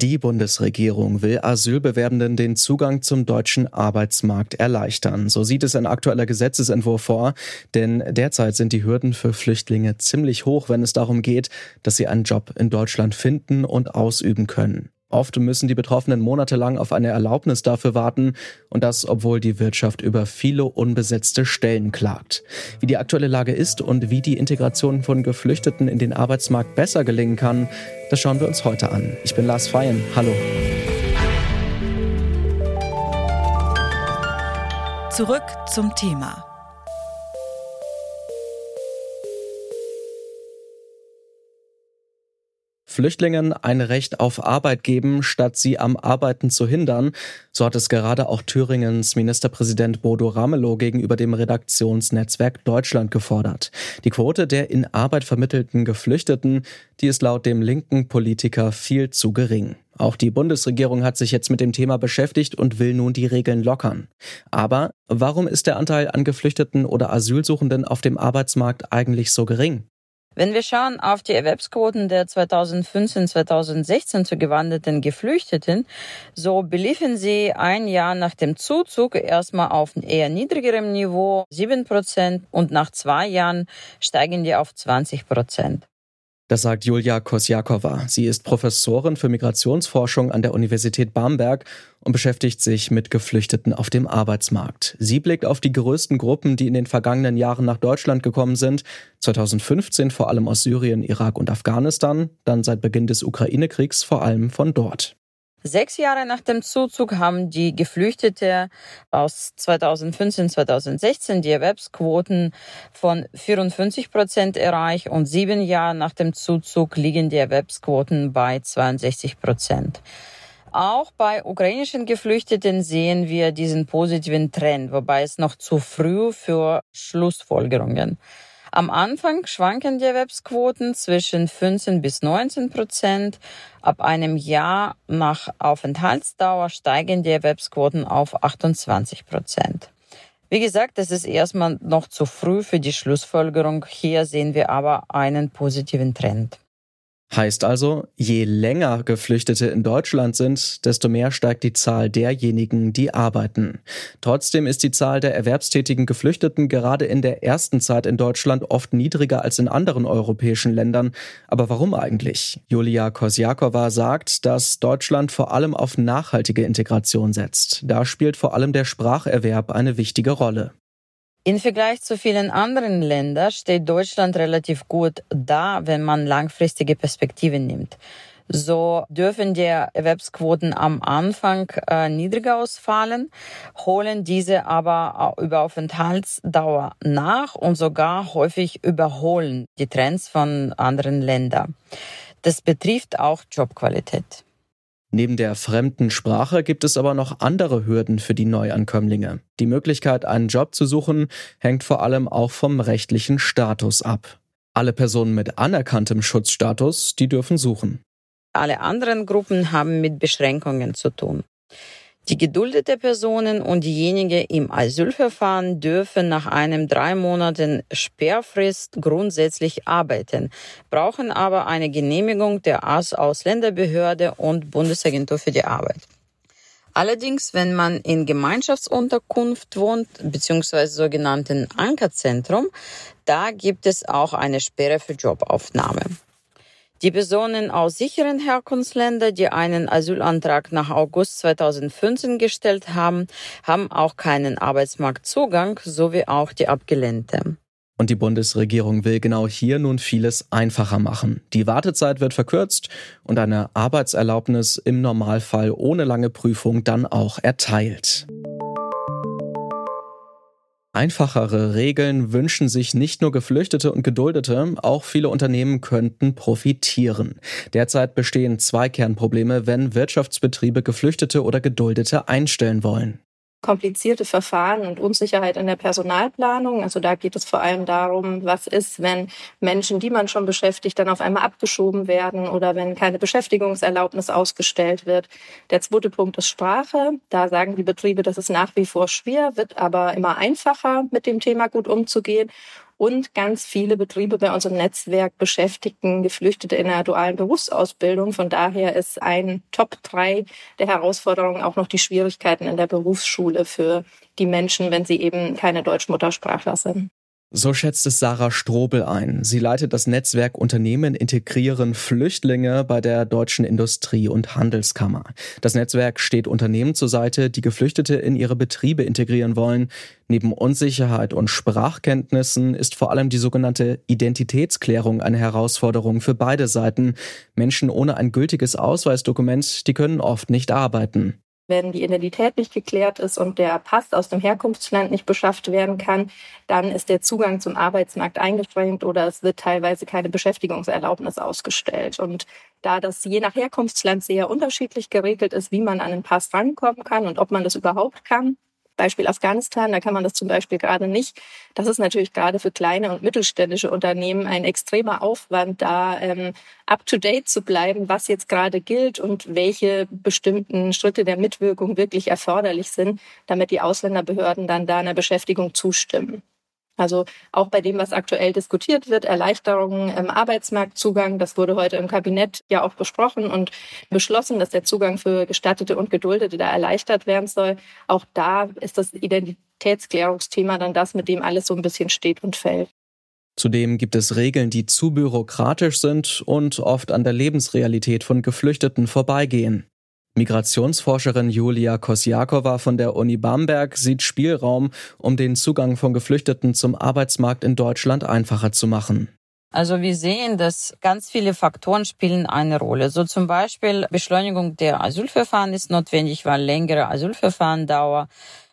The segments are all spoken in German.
Die Bundesregierung will Asylbewerbenden den Zugang zum deutschen Arbeitsmarkt erleichtern. So sieht es ein aktueller Gesetzesentwurf vor. Denn derzeit sind die Hürden für Flüchtlinge ziemlich hoch, wenn es darum geht, dass sie einen Job in Deutschland finden und ausüben können. Oft müssen die Betroffenen monatelang auf eine Erlaubnis dafür warten und das, obwohl die Wirtschaft über viele unbesetzte Stellen klagt. Wie die aktuelle Lage ist und wie die Integration von Geflüchteten in den Arbeitsmarkt besser gelingen kann, das schauen wir uns heute an. Ich bin Lars Feyen. Hallo. Zurück zum Thema. Flüchtlingen ein Recht auf Arbeit geben, statt sie am Arbeiten zu hindern. So hat es gerade auch Thüringens Ministerpräsident Bodo Ramelow gegenüber dem Redaktionsnetzwerk Deutschland gefordert. Die Quote der in Arbeit vermittelten Geflüchteten, die ist laut dem linken Politiker viel zu gering. Auch die Bundesregierung hat sich jetzt mit dem Thema beschäftigt und will nun die Regeln lockern. Aber warum ist der Anteil an Geflüchteten oder Asylsuchenden auf dem Arbeitsmarkt eigentlich so gering? Wenn wir schauen auf die Erwerbsquoten der 2015-2016 zu gewanderten Geflüchteten, so beliefen sie ein Jahr nach dem Zuzug erstmal auf eher niedrigerem Niveau, 7 Prozent, und nach zwei Jahren steigen die auf 20 Prozent. Das sagt Julia Kosjakova. Sie ist Professorin für Migrationsforschung an der Universität Bamberg und beschäftigt sich mit Geflüchteten auf dem Arbeitsmarkt. Sie blickt auf die größten Gruppen, die in den vergangenen Jahren nach Deutschland gekommen sind. 2015 vor allem aus Syrien, Irak und Afghanistan, dann seit Beginn des Ukraine-Kriegs vor allem von dort. Sechs Jahre nach dem Zuzug haben die Geflüchtete aus 2015, 2016 die Erwerbsquoten von 54 Prozent erreicht und sieben Jahre nach dem Zuzug liegen die Erwerbsquoten bei 62 Prozent. Auch bei ukrainischen Geflüchteten sehen wir diesen positiven Trend, wobei es noch zu früh für Schlussfolgerungen. Am Anfang schwanken die Erwerbsquoten zwischen 15 bis 19 Prozent. Ab einem Jahr nach Aufenthaltsdauer steigen die Erwerbsquoten auf 28 Prozent. Wie gesagt, es ist erstmal noch zu früh für die Schlussfolgerung. Hier sehen wir aber einen positiven Trend. Heißt also, je länger Geflüchtete in Deutschland sind, desto mehr steigt die Zahl derjenigen, die arbeiten. Trotzdem ist die Zahl der erwerbstätigen Geflüchteten gerade in der ersten Zeit in Deutschland oft niedriger als in anderen europäischen Ländern. Aber warum eigentlich? Julia Kosjakova sagt, dass Deutschland vor allem auf nachhaltige Integration setzt. Da spielt vor allem der Spracherwerb eine wichtige Rolle. Im Vergleich zu vielen anderen Ländern steht Deutschland relativ gut da, wenn man langfristige Perspektiven nimmt. So dürfen die Erwerbsquoten am Anfang äh, niedriger ausfallen, holen diese aber über Aufenthaltsdauer nach und sogar häufig überholen die Trends von anderen Ländern. Das betrifft auch Jobqualität. Neben der fremden Sprache gibt es aber noch andere Hürden für die Neuankömmlinge. Die Möglichkeit, einen Job zu suchen, hängt vor allem auch vom rechtlichen Status ab. Alle Personen mit anerkanntem Schutzstatus, die dürfen suchen. Alle anderen Gruppen haben mit Beschränkungen zu tun. Die geduldete Personen und diejenigen im Asylverfahren dürfen nach einem drei Monaten Sperrfrist grundsätzlich arbeiten, brauchen aber eine Genehmigung der Ausländerbehörde und Bundesagentur für die Arbeit. Allerdings, wenn man in Gemeinschaftsunterkunft wohnt, beziehungsweise sogenannten Ankerzentrum, da gibt es auch eine Sperre für Jobaufnahme. Die Personen aus sicheren Herkunftsländern, die einen Asylantrag nach August 2015 gestellt haben, haben auch keinen Arbeitsmarktzugang, sowie auch die Abgelehnte. Und die Bundesregierung will genau hier nun vieles einfacher machen. Die Wartezeit wird verkürzt und eine Arbeitserlaubnis im Normalfall ohne lange Prüfung dann auch erteilt. Einfachere Regeln wünschen sich nicht nur Geflüchtete und Geduldete, auch viele Unternehmen könnten profitieren. Derzeit bestehen zwei Kernprobleme, wenn Wirtschaftsbetriebe Geflüchtete oder Geduldete einstellen wollen komplizierte Verfahren und Unsicherheit in der Personalplanung. Also da geht es vor allem darum, was ist, wenn Menschen, die man schon beschäftigt, dann auf einmal abgeschoben werden oder wenn keine Beschäftigungserlaubnis ausgestellt wird. Der zweite Punkt ist Sprache. Da sagen die Betriebe, das ist nach wie vor schwer, wird aber immer einfacher, mit dem Thema gut umzugehen. Und ganz viele Betriebe bei unserem Netzwerk beschäftigen Geflüchtete in einer dualen Berufsausbildung. Von daher ist ein Top 3 der Herausforderungen auch noch die Schwierigkeiten in der Berufsschule für die Menschen, wenn sie eben keine Deutschmuttersprachler sind. So schätzt es Sarah Strobel ein. Sie leitet das Netzwerk Unternehmen integrieren Flüchtlinge bei der Deutschen Industrie- und Handelskammer. Das Netzwerk steht Unternehmen zur Seite, die Geflüchtete in ihre Betriebe integrieren wollen. Neben Unsicherheit und Sprachkenntnissen ist vor allem die sogenannte Identitätsklärung eine Herausforderung für beide Seiten. Menschen ohne ein gültiges Ausweisdokument, die können oft nicht arbeiten. Wenn die Identität nicht geklärt ist und der Pass aus dem Herkunftsland nicht beschafft werden kann, dann ist der Zugang zum Arbeitsmarkt eingeschränkt oder es wird teilweise keine Beschäftigungserlaubnis ausgestellt. Und da das je nach Herkunftsland sehr unterschiedlich geregelt ist, wie man an den Pass rankommen kann und ob man das überhaupt kann, Beispiel Afghanistan, da kann man das zum Beispiel gerade nicht. Das ist natürlich gerade für kleine und mittelständische Unternehmen ein extremer Aufwand, da ähm, up-to-date zu bleiben, was jetzt gerade gilt und welche bestimmten Schritte der Mitwirkung wirklich erforderlich sind, damit die Ausländerbehörden dann da einer Beschäftigung zustimmen. Also auch bei dem, was aktuell diskutiert wird, Erleichterungen im Arbeitsmarktzugang, das wurde heute im Kabinett ja auch besprochen und beschlossen, dass der Zugang für Gestattete und Geduldete da erleichtert werden soll. Auch da ist das Identitätsklärungsthema dann das, mit dem alles so ein bisschen steht und fällt. Zudem gibt es Regeln, die zu bürokratisch sind und oft an der Lebensrealität von Geflüchteten vorbeigehen. Migrationsforscherin Julia Kosjakova von der Uni Bamberg sieht Spielraum, um den Zugang von Geflüchteten zum Arbeitsmarkt in Deutschland einfacher zu machen. Also wir sehen, dass ganz viele Faktoren spielen eine Rolle. So zum Beispiel Beschleunigung der Asylverfahren ist notwendig, weil längere Asylverfahrendauer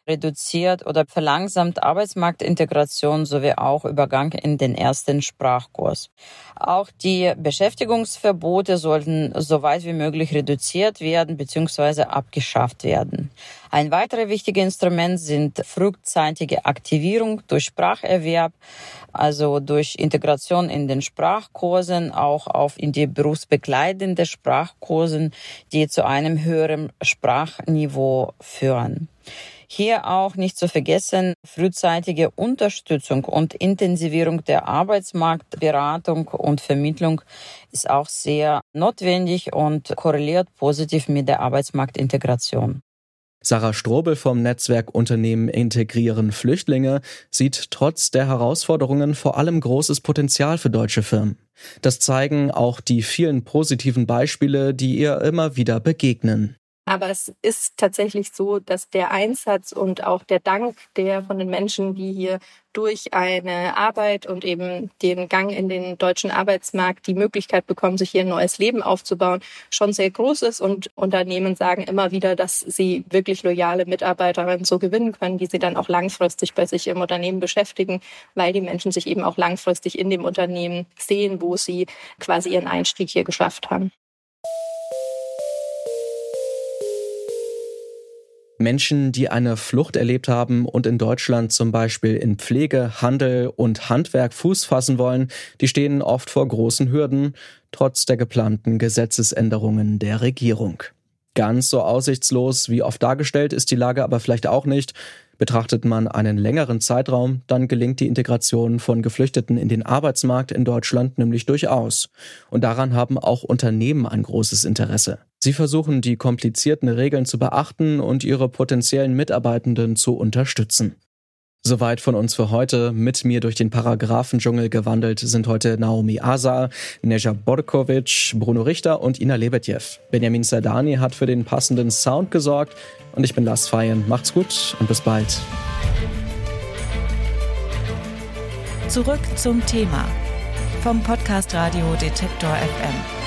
reduziert oder verlangsamt Arbeitsmarktintegration sowie auch Übergang in den ersten Sprachkurs. Auch die Beschäftigungsverbote sollten so weit wie möglich reduziert werden bzw. abgeschafft werden. Ein weiteres wichtiges Instrument sind frühzeitige Aktivierung durch Spracherwerb, also durch Integration in den Sprachkursen, auch auf in die berufsbegleitende Sprachkursen, die zu einem höheren Sprachniveau führen. Hier auch nicht zu vergessen, frühzeitige Unterstützung und Intensivierung der Arbeitsmarktberatung und Vermittlung ist auch sehr notwendig und korreliert positiv mit der Arbeitsmarktintegration. Sarah Strobel vom Netzwerk Unternehmen Integrieren Flüchtlinge sieht trotz der Herausforderungen vor allem großes Potenzial für deutsche Firmen. Das zeigen auch die vielen positiven Beispiele, die ihr immer wieder begegnen. Aber es ist tatsächlich so, dass der Einsatz und auch der Dank der von den Menschen, die hier durch eine Arbeit und eben den Gang in den deutschen Arbeitsmarkt die Möglichkeit bekommen, sich hier ein neues Leben aufzubauen, schon sehr groß ist. Und Unternehmen sagen immer wieder, dass sie wirklich loyale Mitarbeiterinnen so gewinnen können, die sie dann auch langfristig bei sich im Unternehmen beschäftigen, weil die Menschen sich eben auch langfristig in dem Unternehmen sehen, wo sie quasi ihren Einstieg hier geschafft haben. Menschen, die eine Flucht erlebt haben und in Deutschland zum Beispiel in Pflege, Handel und Handwerk Fuß fassen wollen, die stehen oft vor großen Hürden, trotz der geplanten Gesetzesänderungen der Regierung. Ganz so aussichtslos wie oft dargestellt ist die Lage aber vielleicht auch nicht. Betrachtet man einen längeren Zeitraum, dann gelingt die Integration von Geflüchteten in den Arbeitsmarkt in Deutschland nämlich durchaus. Und daran haben auch Unternehmen ein großes Interesse. Sie versuchen, die komplizierten Regeln zu beachten und ihre potenziellen Mitarbeitenden zu unterstützen. Soweit von uns für heute. Mit mir durch den Paragraphendschungel gewandelt sind heute Naomi Asa, Neja Borkovic, Bruno Richter und Ina Lebedjew. Benjamin Sardani hat für den passenden Sound gesorgt und ich bin Lars Feyen. Macht's gut und bis bald. Zurück zum Thema vom Podcast Radio Detektor FM.